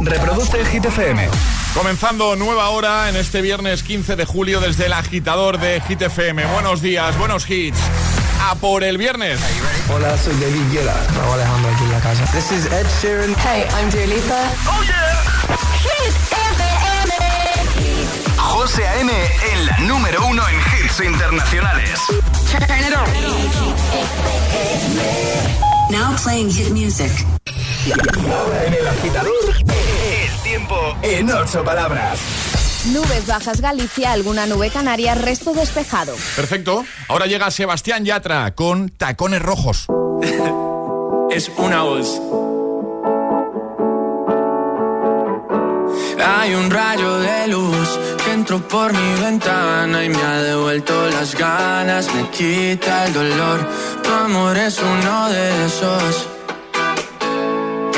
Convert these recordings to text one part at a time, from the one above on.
Reproduce Hit FM. Comenzando nueva hora en este viernes 15 de julio desde el agitador de Hit FM. Buenos días, buenos hits. A por el viernes. Hola, soy David Guetta. Raúl Alejandro aquí en la casa. This is Ed Sheeran. Hey, I'm Dua Lipa. Oh yeah. Hit FM. José A.M. en la número uno en hits internacionales. Turn it on. Now playing hit music. Ahora en el agitador, el tiempo en ocho palabras. Nubes bajas Galicia, alguna nube canaria, resto despejado. Perfecto. Ahora llega Sebastián Yatra con tacones rojos. es una voz. Hay un rayo de luz que entró por mi ventana y me ha devuelto las ganas, me quita el dolor. Tu amor es uno de esos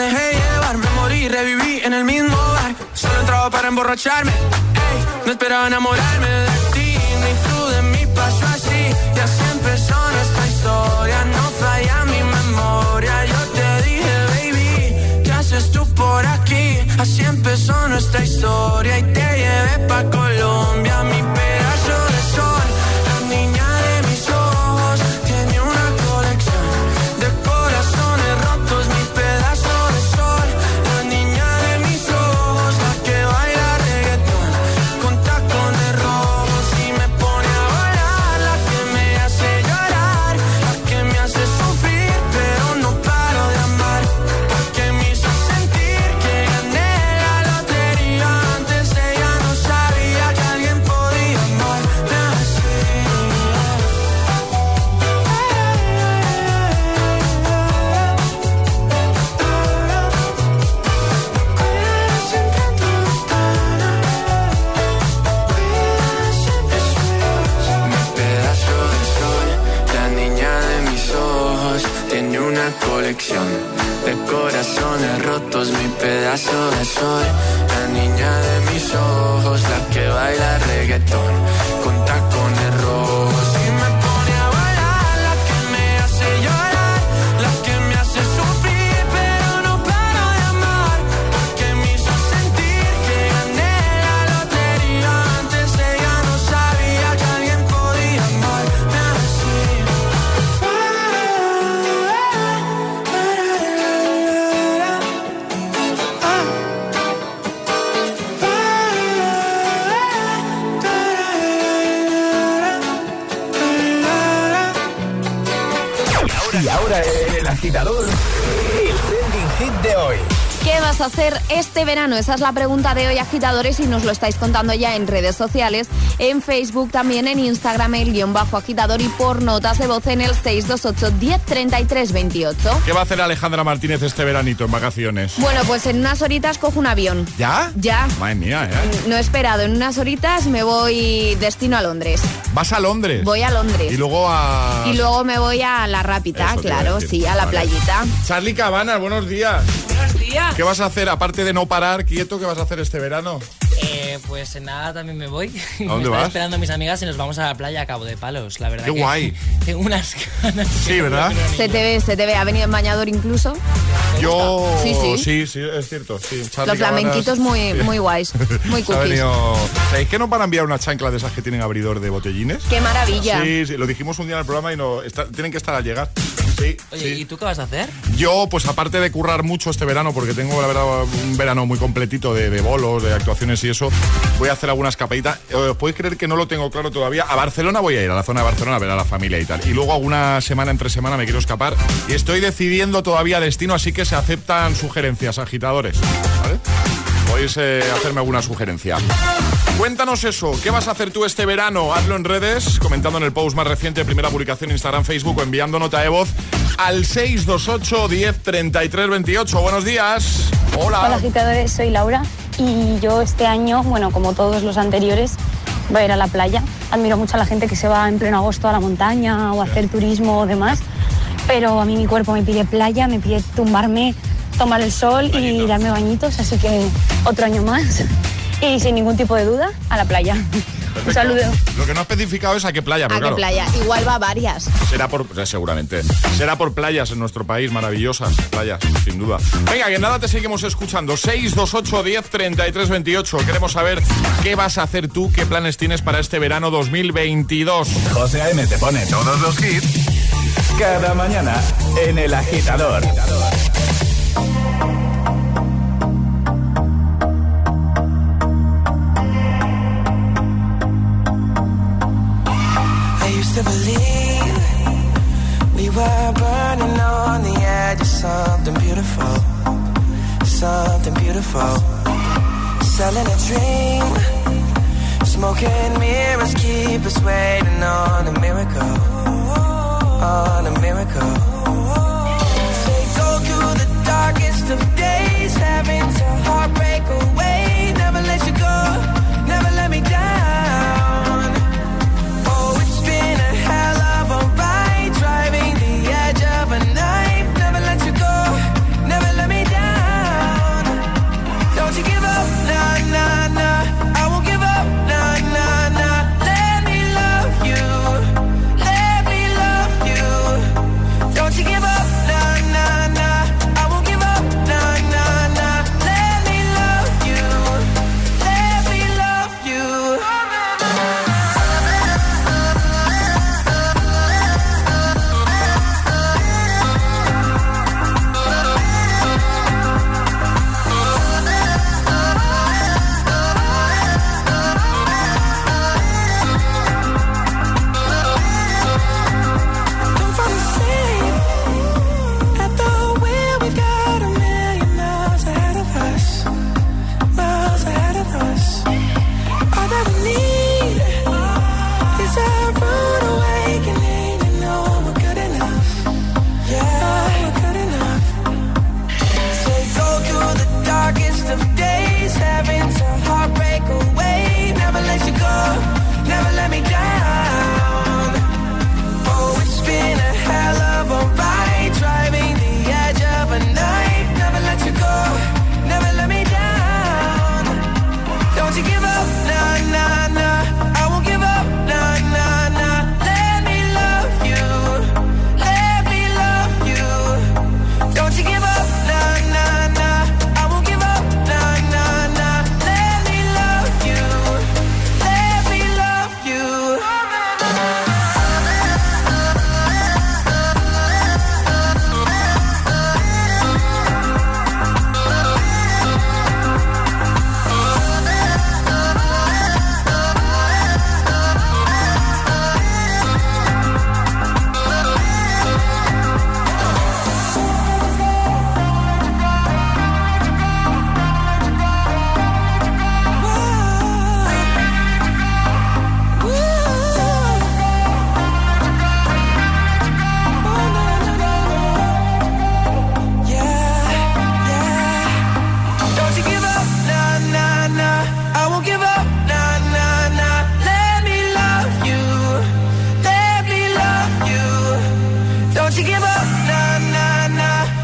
dejé llevar, me morí, reviví en el mismo bar. Solo entraba para emborracharme, no esperaba enamorarme de ti, ni tú de mí pasó así. Y así empezó nuestra historia, no falla mi memoria. Yo te dije, baby, ¿qué haces tú por aquí? Así empezó nuestra historia y te llevé pa' Colombia, mi pedazo corazones rotos. Mi pedazo de sol, la niña de mis ojos, la que baila reggaetón Y ahora el agitador, el trending hit de hoy. ¿Qué vas a hacer este verano? Esa es la pregunta de hoy, agitadores, y nos lo estáis contando ya en redes sociales, en Facebook, también en Instagram, el guion bajo agitador y por notas de voz en el 628 1033 28. ¿Qué va a hacer Alejandra Martínez este veranito en vacaciones? Bueno, pues en unas horitas cojo un avión. ¿Ya? Ya. Madre mía, ¿eh? No he esperado, en unas horitas me voy destino a Londres. Vas a Londres. Voy a Londres. Y luego a... Y luego me voy a la Rápita, Eso a claro, sí, a la Vale. playita. Charlie Cabanas, buenos días. Buenos días. ¿Qué vas a hacer, aparte de no parar quieto, qué vas a hacer este verano? Eh, pues en nada también me voy. ¿A dónde me vas? esperando mis amigas y nos vamos a la playa a Cabo de Palos, la verdad. Qué que guay. Tengo unas ganas. Sí, no ¿verdad? Se te ve, se te ve. Ha venido en bañador incluso. Yo... Sí, sí. sí, sí, es cierto. Sí. Los flamenquitos muy, Sí. muy guays, muy ha cookies. venido... ¿Sabéis que nos van a enviar una chancla de esas que tienen abridor de botellines? Qué maravilla. Sí, sí, lo dijimos un día en el programa y no, está- tienen que estar al llegar. Sí, Oye, sí. ¿y tú qué vas a hacer? Yo, pues aparte de currar mucho este verano, porque tengo la verdad un verano muy completito de, de bolos, de actuaciones y eso, voy a hacer alguna escapadita. Eh, ¿Os podéis creer que no lo tengo claro todavía? A Barcelona voy a ir, a la zona de Barcelona, a ver a la familia y tal. Y luego alguna semana entre semana me quiero escapar y estoy decidiendo todavía destino, así que se aceptan sugerencias, agitadores. ¿Vale? Podéis eh, hacerme alguna sugerencia. Cuéntanos eso, ¿qué vas a hacer tú este verano? Hazlo en redes, comentando en el post más reciente, primera publicación Instagram, Facebook o enviando nota de voz al 628 10 33 28. Buenos días. Hola. Hola agitadores, soy Laura y yo este año, bueno, como todos los anteriores, voy a ir a la playa. Admiro mucho a la gente que se va en pleno agosto a la montaña o a hacer turismo o demás, pero a mí mi cuerpo me pide playa, me pide tumbarme, tomar el sol y darme bañitos, así que otro año más y sin ningún tipo de duda a la playa. Un saludo. Lo que no ha especificado es a qué playa, ¿A pero qué claro, playa? Igual va a varias. será por eh, seguramente. Será por playas en nuestro país, maravillosas playas, sin duda. Venga, que nada te seguimos escuchando. 628 10 33 28. Queremos saber qué vas a hacer tú, qué planes tienes para este verano 2022. José A.M. te pone todos los hits cada mañana en El Agitador. Were burning on the edge of something beautiful, something beautiful. Selling a dream, smoking mirrors keep us waiting on a miracle, on a miracle. Say go through the darkest of days, having to heartbreak away.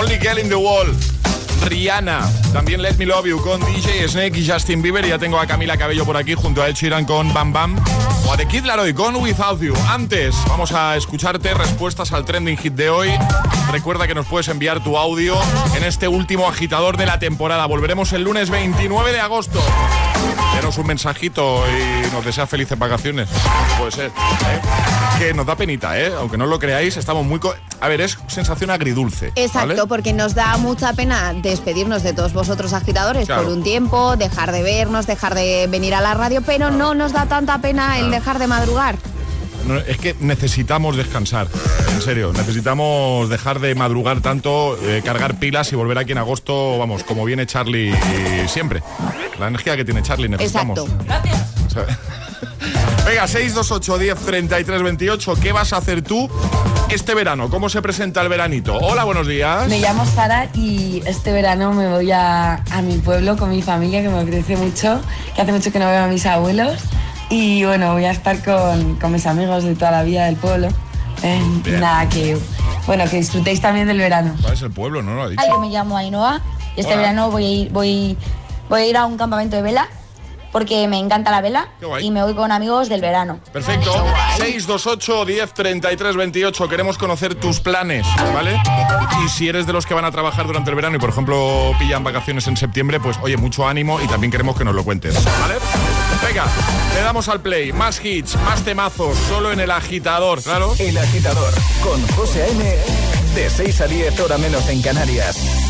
Only Girl in the Wall. Rihanna. También Let Me Love You con DJ Snake y Justin Bieber. Y ya tengo a Camila Cabello por aquí junto a Ed Sheeran con Bam Bam. O a The Kid Laroi con Without You. Antes, vamos a escucharte respuestas al trending hit de hoy. Recuerda que nos puedes enviar tu audio en este último agitador de la temporada. Volveremos el lunes 29 de agosto. Denos un mensajito y nos desea felices vacaciones. Puede ser. ¿eh? Que nos da penita, ¿eh? Aunque no lo creáis, estamos muy... co- A ver, es sensación agridulce. Exacto, ¿vale? porque nos da mucha pena despedirnos de todos vosotros agitadores Claro. por un tiempo, dejar de vernos, dejar de venir a la radio, pero no nos da tanta pena el dejar de madrugar. No, es que necesitamos descansar, en serio. Necesitamos dejar de madrugar tanto, eh, cargar pilas y volver aquí en agosto, vamos, como viene Charlie siempre. La energía que tiene Charlie necesitamos. Exacto. O sea, Venga, 628 10 33 28. ¿Qué vas a hacer tú este verano? ¿Cómo se presenta el veranito? Hola, buenos días. Me llamo Sara y este verano me voy a, a mi pueblo con mi familia, que me apetece mucho, que hace mucho que no veo a mis abuelos. Y bueno, voy a estar con, con mis amigos de toda la vida del pueblo. Eh, nada, que bueno, que disfrutéis también del verano. ¿Cuál es el pueblo? No lo ha dicho. Ay, yo me llamo Ainhoa y este Hola. verano voy a ir, voy, voy a ir a un campamento de vela porque me encanta la vela y me voy con amigos del verano. Perfecto. 628 10 33 28. Queremos conocer tus planes, ¿vale? Y si eres de los que van a trabajar durante el verano y, por ejemplo, pillan vacaciones en septiembre, pues oye, mucho ánimo y también queremos que nos lo cuentes, ¿vale? Venga, le damos al play. Más hits, más temazos, solo en el agitador, claro. El agitador con José A.M. De 6 a 10 hora menos en Canarias.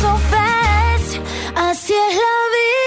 so fast. Así es la vida,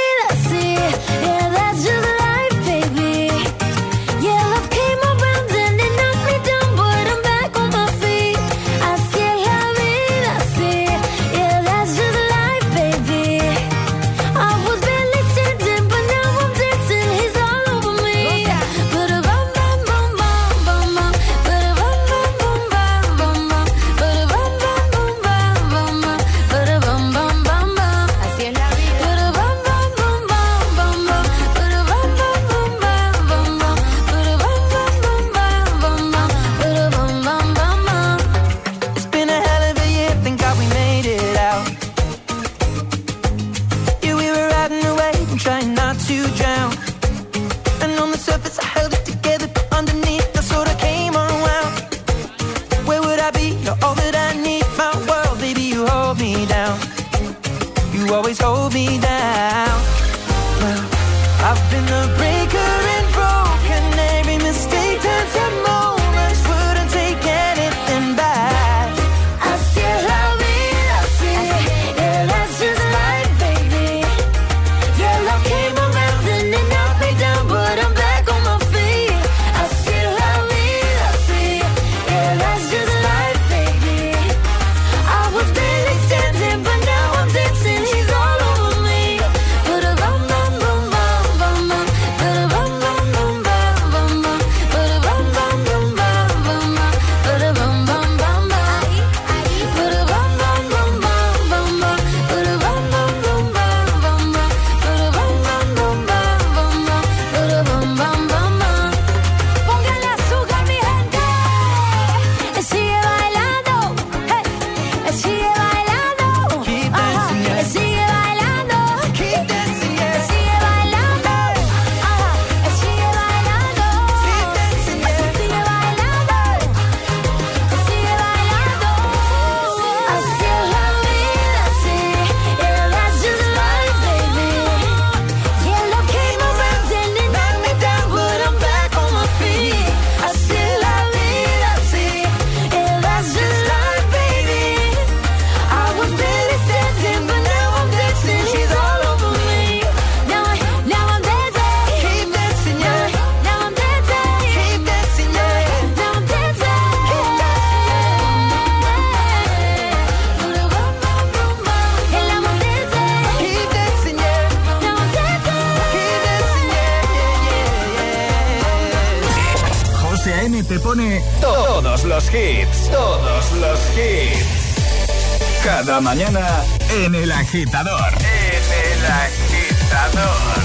Agitador. En El Agitador.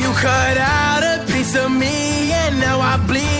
You cut out a piece of me and now I bleed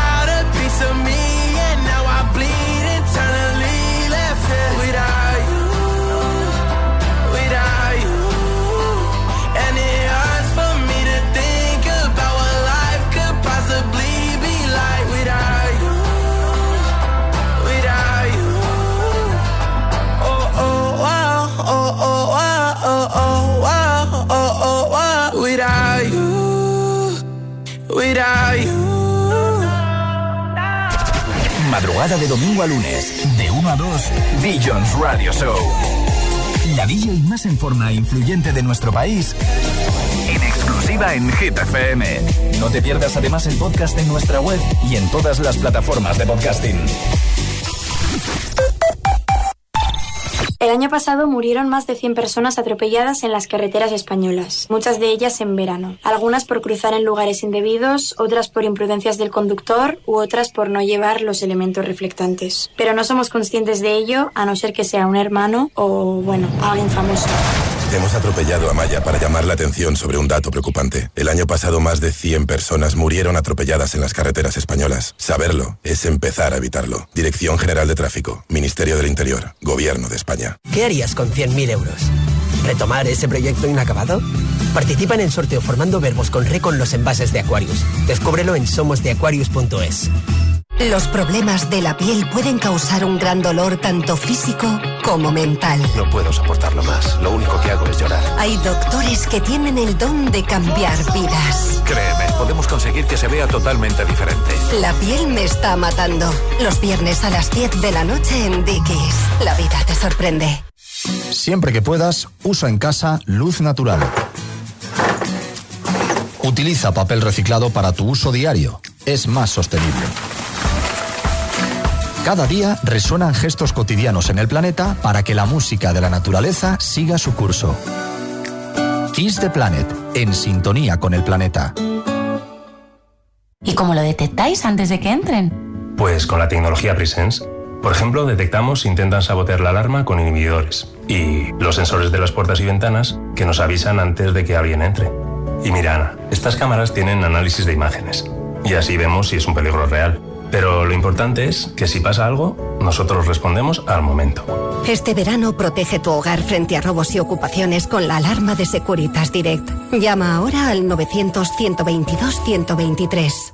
Madrugada de domingo a lunes, de 1 a 2, Billions Radio Show. La DJ más en forma e influyente de nuestro país. En exclusiva en Hit FM. No te pierdas además el podcast en nuestra web y en todas las plataformas de podcasting. El año pasado murieron más de 100 personas atropelladas en las carreteras españolas, muchas de ellas en verano. Algunas por cruzar en lugares indebidos, otras por imprudencias del conductor u otras por no llevar los elementos reflectantes. Pero no somos conscientes de ello a no ser que sea un hermano o, bueno, alguien famoso. Hemos atropellado a Maya para llamar la atención sobre un dato preocupante. El año pasado más de 100 personas murieron atropelladas en las carreteras españolas. Saberlo es empezar a evitarlo. Dirección General de Tráfico, Ministerio del Interior, Gobierno de España. ¿Qué harías con 100.000 euros? ¿Retomar ese proyecto inacabado? Participa en el sorteo formando verbos con re con los envases de Aquarius. Descúbrelo en somosdeaquarius.es. Los problemas de la piel pueden causar un gran dolor tanto físico como mental. No puedo soportarlo más. Lo único que hago es llorar. Hay doctores que tienen el don de cambiar vidas. Créeme, podemos conseguir que se vea totalmente diferente. La piel me está matando. Los viernes a las 10 de la noche en Dickies. La vida te sorprende. Siempre que puedas, usa en casa luz natural. Utiliza papel reciclado para tu uso diario. Es más sostenible. Cada día resuenan gestos cotidianos en el planeta para que la música de la naturaleza siga su curso. Kiss the Planet, en sintonía con el planeta. ¿Y cómo lo detectáis antes de que entren? Pues con la tecnología Presence. Por ejemplo, detectamos si intentan sabotear la alarma con inhibidores y los sensores de las puertas y ventanas que nos avisan antes de que alguien entre. Y mira, Ana, estas cámaras tienen análisis de imágenes y así vemos si es un peligro real. Pero lo importante es que si pasa algo, nosotros respondemos al momento. Este verano protege tu hogar frente a robos y ocupaciones con la alarma de Securitas Direct. Llama ahora al 900 122 123.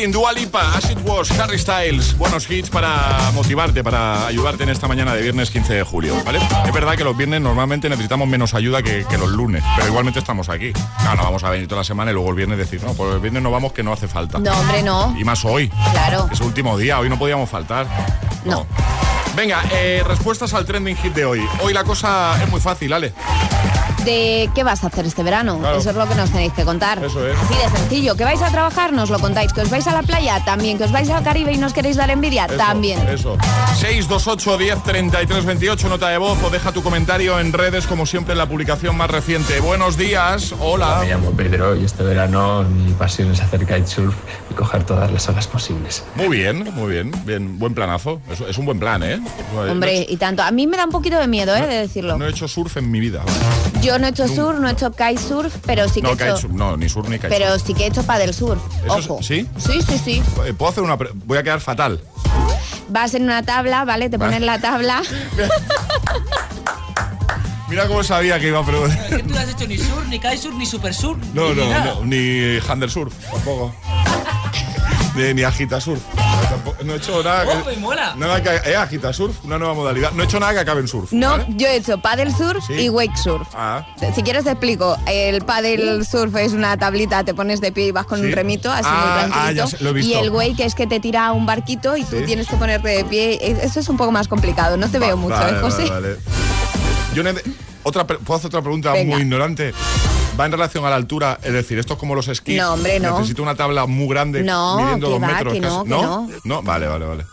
Levitating, Dua Lipa, As It Was, Harry Styles. Buenos hits para motivarte, para ayudarte en esta mañana de viernes 15 de julio, ¿vale? Es verdad que los viernes normalmente necesitamos menos ayuda que, que los lunes, pero igualmente estamos aquí. No, no vamos a venir toda la semana y luego el viernes decir, no, pues el viernes no vamos que no hace falta. No, hombre, no. Y más hoy. Claro. Es el último día, hoy no podíamos faltar. No. Venga, eh, respuestas al trending hit de hoy. Hoy la cosa es muy fácil, Ale. De qué vas a hacer este verano. Claro. Eso es lo que nos tenéis que contar. Eso es. Así de sencillo. ¿Que vais a trabajar? Nos lo contáis. ¿Que os vais a la playa? También. ¿Que os vais al Caribe y nos queréis dar envidia? Eso, También. Eso. 628 10 33 28, nota de voz o deja tu comentario en redes, como siempre, en la publicación más reciente. Buenos días, hola. Me llamo Pedro y este verano mi pasión es hacer kitesurf y coger todas las olas posibles. Muy bien, muy bien, bien, buen planazo. Es, es un buen plan, ¿eh? No he- Hombre, y tanto. A mí me da un poquito de miedo, ¿eh? De decirlo. No he hecho surf en mi vida. Yo no he hecho surf, no he hecho kitesurf, pero sí que no, he hecho... kitesurf, no, ni surf ni kitesurf. Pero sí que he hecho paddle surf. Eso es- Ojo. ¿Sí? Sí, sí, sí. Eh, Puedo hacer una. pre- Voy a quedar fatal. Vas en una tabla, ¿vale? Te pones la tabla. Mira cómo sabía que iba a preguntar. Que tú no has hecho ni sur, ni kitesurf, ni super sur. No, ni no, nada. no, ni handle surf, tampoco. ni, ni agita surf. Tampoco- No he hecho nada. Oh, que- me mola. Nada que. Eh, agita surf, una nueva modalidad. No he hecho nada que acabe en surf. No, ¿vale? yo he hecho paddle surf Sí. y wake surf. Ah, Si quieres te explico. El paddle surf es una tablita, te pones de pie y vas con Sí. un remito, así Ah, muy ah, tranquilito. ya sé, lo he visto. y el wake es que te tira a un barquito y tú tienes que ponerte de pie. Es- Eso es un poco más complicado. No te veo mucho, vale, ¿eh, José? vale, vale. Yo ¿Puedo hacer otra pregunta Venga. muy ignorante? ¿Va en relación a la altura? Es decir, esto es como los esquís. No, hombre, no. Necesito una tabla muy grande No, midiendo que dos va, metros. que no, que no. No, vale, vale, vale.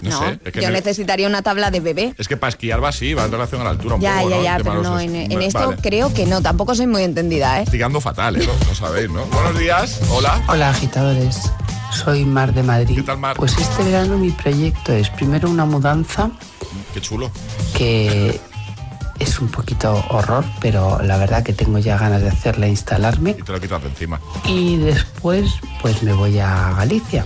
No, No, sé. Es que, yo ne- necesitaría una tabla de bebé. es que para esquiar va así, va en relación a la altura un Ya, poco, ya, ¿no? ya, pero no, en, es- en esto vale. creo que no, tampoco soy muy entendida, ¿eh? Investigando fatal, ¿eh? Lo sabéis, ¿no? Buenos días, hola. Hola agitadores, soy Mar de Madrid. ¿Qué tal, Mar? Pues este verano mi proyecto es primero una mudanza Qué chulo. que es un poquito horror, pero la verdad que tengo ya ganas de hacerla instalarme. Y te lo quitas de encima. Y después pues me voy a Galicia.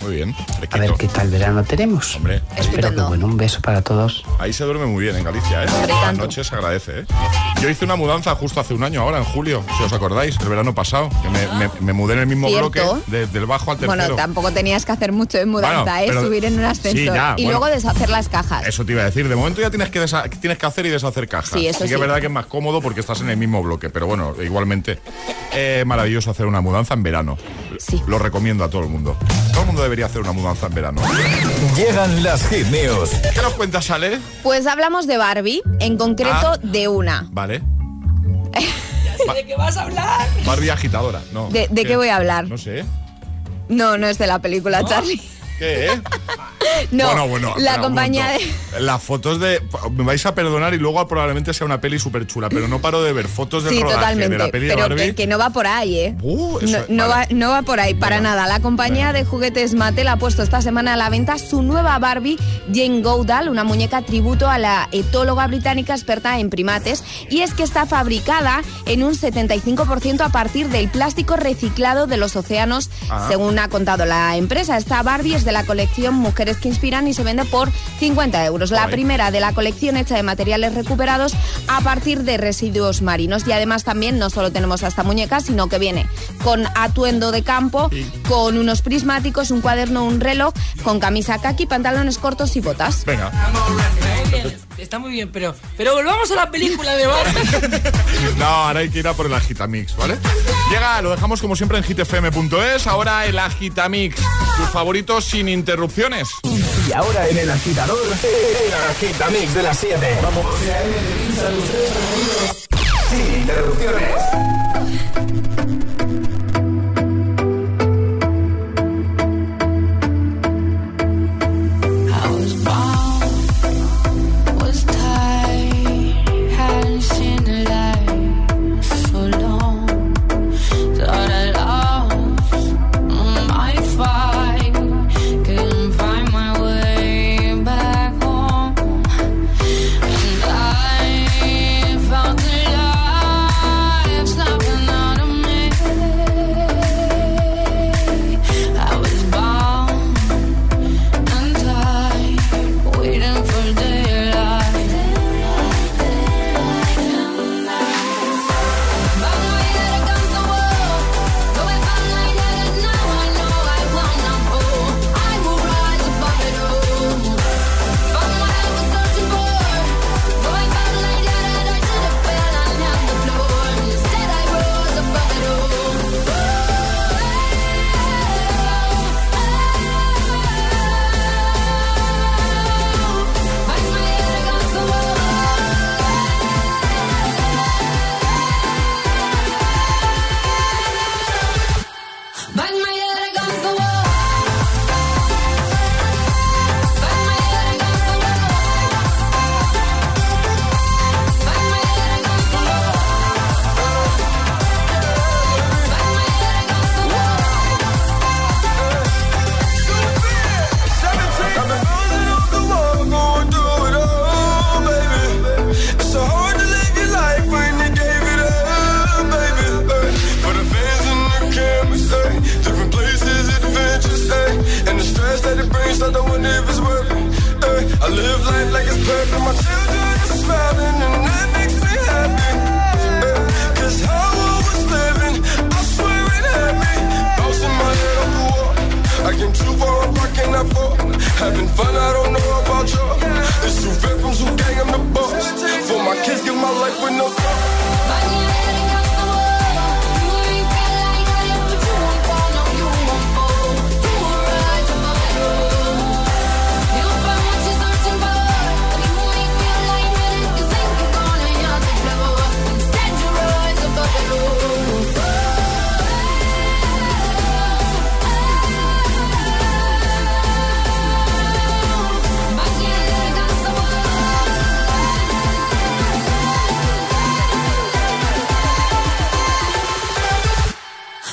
Muy bien. A ver qué tal verano tenemos. Hombre, Espero que bueno, un beso para todos. Ahí se duerme muy bien en Galicia, ¿eh? Las noches se agradece, ¿eh? Yo hice una mudanza justo hace un año, ahora en julio, si os acordáis, el verano pasado, que me, me- me mudé en el mismo Cierto. bloque, de- del bajo al tercero. Bueno, tampoco tenías que hacer mucho de mudanza, Bueno, ¿eh? pero- Subir en un ascensor Sí, ya, y bueno. luego deshacer las cajas. Eso te iba a decir, de momento ya tienes que, tienes que hacer y deshacer cajas. Sí, eso que sí. es verdad que es más cómodo porque estás en el mismo bloque, pero bueno, igualmente eh, maravilloso hacer una mudanza en verano. Sí. Lo recomiendo a todo el mundo. Todo el mundo debería hacer una mudanza en verano. Llegan las hit news. ¿Qué nos cuentas, Ale? Pues hablamos de Barbie, en concreto Ah. de una. Vale. ¿De qué vas a hablar? Barbie agitadora. No. ¿De, de qué voy a hablar? No sé. No, no es de la película, Charlie. ¿Qué, eh? No, bueno, bueno. la compañía de... Las fotos de... Me vais a perdonar y luego probablemente sea una peli súper chula, pero no paro de ver fotos del Sí, rodaje totalmente. de la peli de pero Barbie. que, que no va por ahí, ¿eh? Uh, eso- no, no vale. va, no va por ahí, para nada. La compañía de juguetes Mattel ha puesto esta semana a la venta su nueva Barbie Jane Goodall, una muñeca tributo a la etóloga británica experta en primates. Y es que está fabricada en un 75% a partir del plástico reciclado de los océanos, Ah. según ha contado la empresa. Esta Barbie es de la colección Mujeres que Inspiran y se vende por 50 euros. La primera de la colección hecha de materiales recuperados a partir de residuos marinos. Y además también no solo tenemos a esta muñeca, sino que viene con atuendo de campo, con unos prismáticos, un cuaderno, un reloj, con camisa kaki, pantalones cortos y botas. Venga. Está muy bien, pero, pero volvamos a la película de Barbie. No, ahora hay que ir a por el Agitamix, ¿vale? Llega, lo dejamos como siempre en hitfm.es. Ahora el Agitamix, tus favoritos sin interrupciones. Y ahora en el agitador, el agitamix de las 7. Vamos. Sin interrupciones.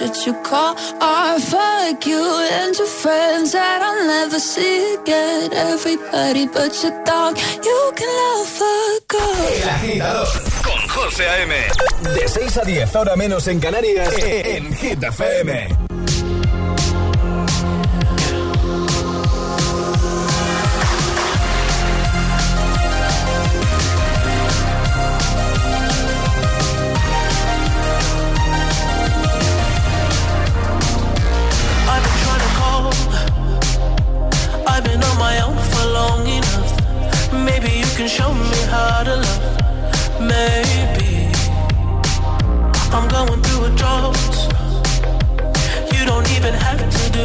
should you call or fuck you and your friends that I'll never see again? Everybody but your dog, you can love a girl. Con José A.M. De 6 a 10, ahora menos en Canarias, en Gita FM.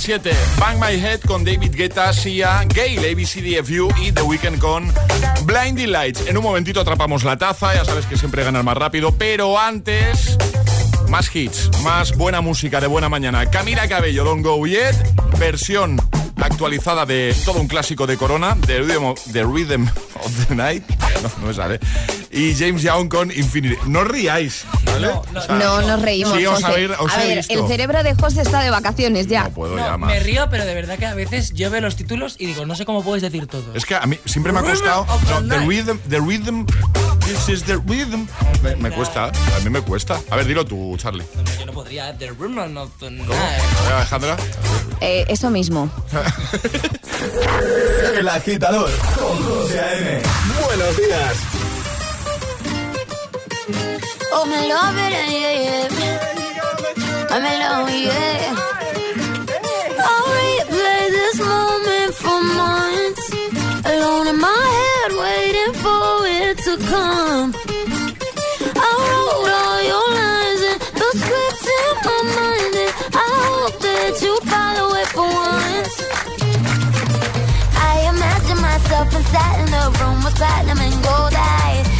7. Bang My Head con David Guetta, Sia, Gale, ABCDFU y The Weeknd con Blinding Lights. En un momentito atrapamos la taza, ya sabes que siempre ganas más rápido, pero antes... Más hits, más buena música de buena mañana. Camila Cabello, Don't Go Yet, versión actualizada de todo un clásico de Corona, The Rhythm of the, Rhythm of the Night. No, no me sale. Y James Young con Infinity. No riáis, ¿vale? No, no, nos reímos. Sí, os José. habéis- os a ver, visto. el cerebro de José está de vacaciones ya. No puedo No, ya más. me río, pero de verdad que a veces yo veo los títulos y digo, no sé cómo puedes decir todo. Es que a mí siempre me ha Rhythm costado. the No, the night. rhythm, the rhythm. This is the rhythm. Me, me cuesta, a mí me cuesta. A ver, dilo tú, Charlie. Yo no podría. The Rumor of the Night. ¿Cómo? A ver, Alejandra. Eh, eso mismo. El agitador con José A.M. Buenos días. Oh, me love it, yeah, yeah. Oh, I'm in love, yeah. I'll replay this moment for months. Alone in my head, waiting for it to come. I wrote all your lines and the script in my mind, and I hope that you follow it for once. I imagine myself inside in the room with platinum and gold eyes.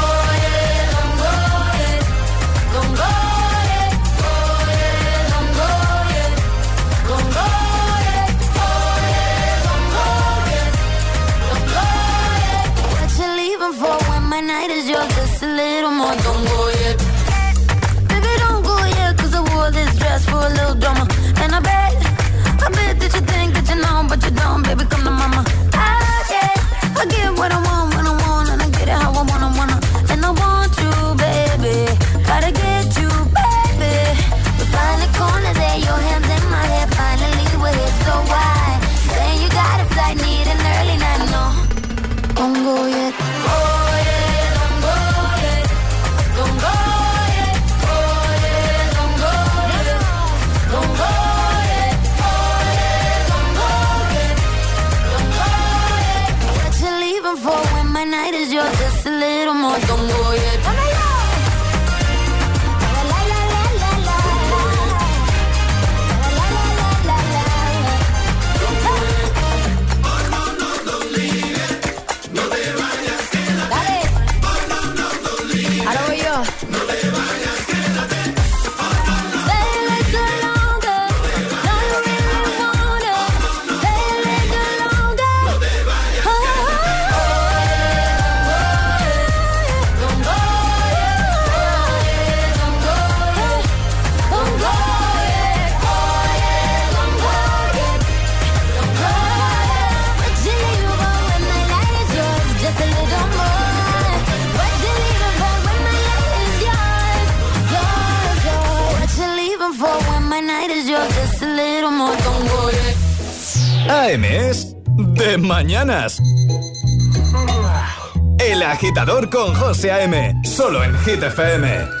Mañanas. El agitador con José A.M. Solo en Hit FM.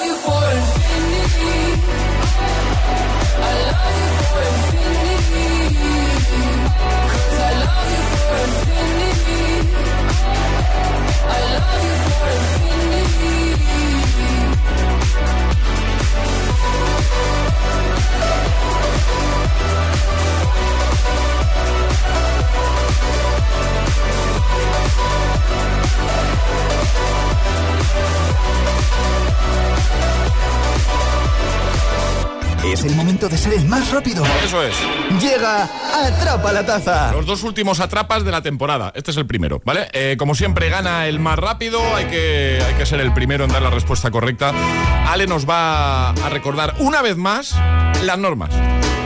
Es el momento de ser el más rápido. Eso es. Llega Atrapa la Taza. Los dos últimos atrapas de la temporada. Este es el primero, ¿vale? Eh, como siempre, gana el más rápido. Hay que, hay que ser el primero en dar la respuesta correcta. Ale nos va a recordar una vez más las normas.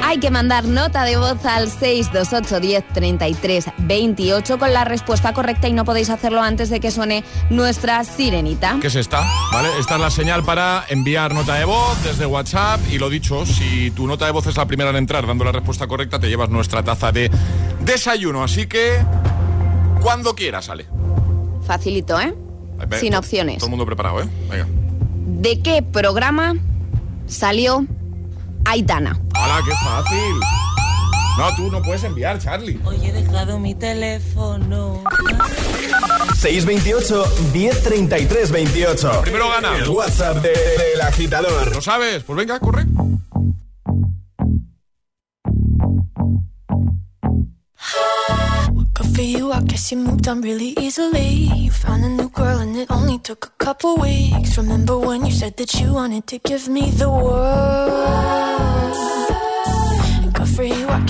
Hay que mandar nota de voz al 628 10 33 28 con la respuesta correcta y no podéis hacerlo antes de que suene nuestra sirenita. ¿Qué es esta? ¿Vale? Esta es la señal para enviar nota de voz desde WhatsApp. Y lo dicho, si tu nota de voz es la primera en entrar dando la respuesta correcta, te llevas nuestra taza de desayuno. Así que, cuando quieras, Ale. Facilito, ¿eh? Sin opciones. Todo el mundo preparado, ¿eh? Venga. ¿De qué programa salió Aitana? ¡Hala, qué fácil! No, tú no puedes enviar, Charlie. Hoy he dejado mi teléfono. 628 1033 28. Primero gana. El WhatsApp de- del agitador. ¿Lo sabes? Pues venga, corre. Good for you, I guess you moved on really easily. You found a new girl and it only took a couple weeks. Remember when you said that you wanted to give me the world?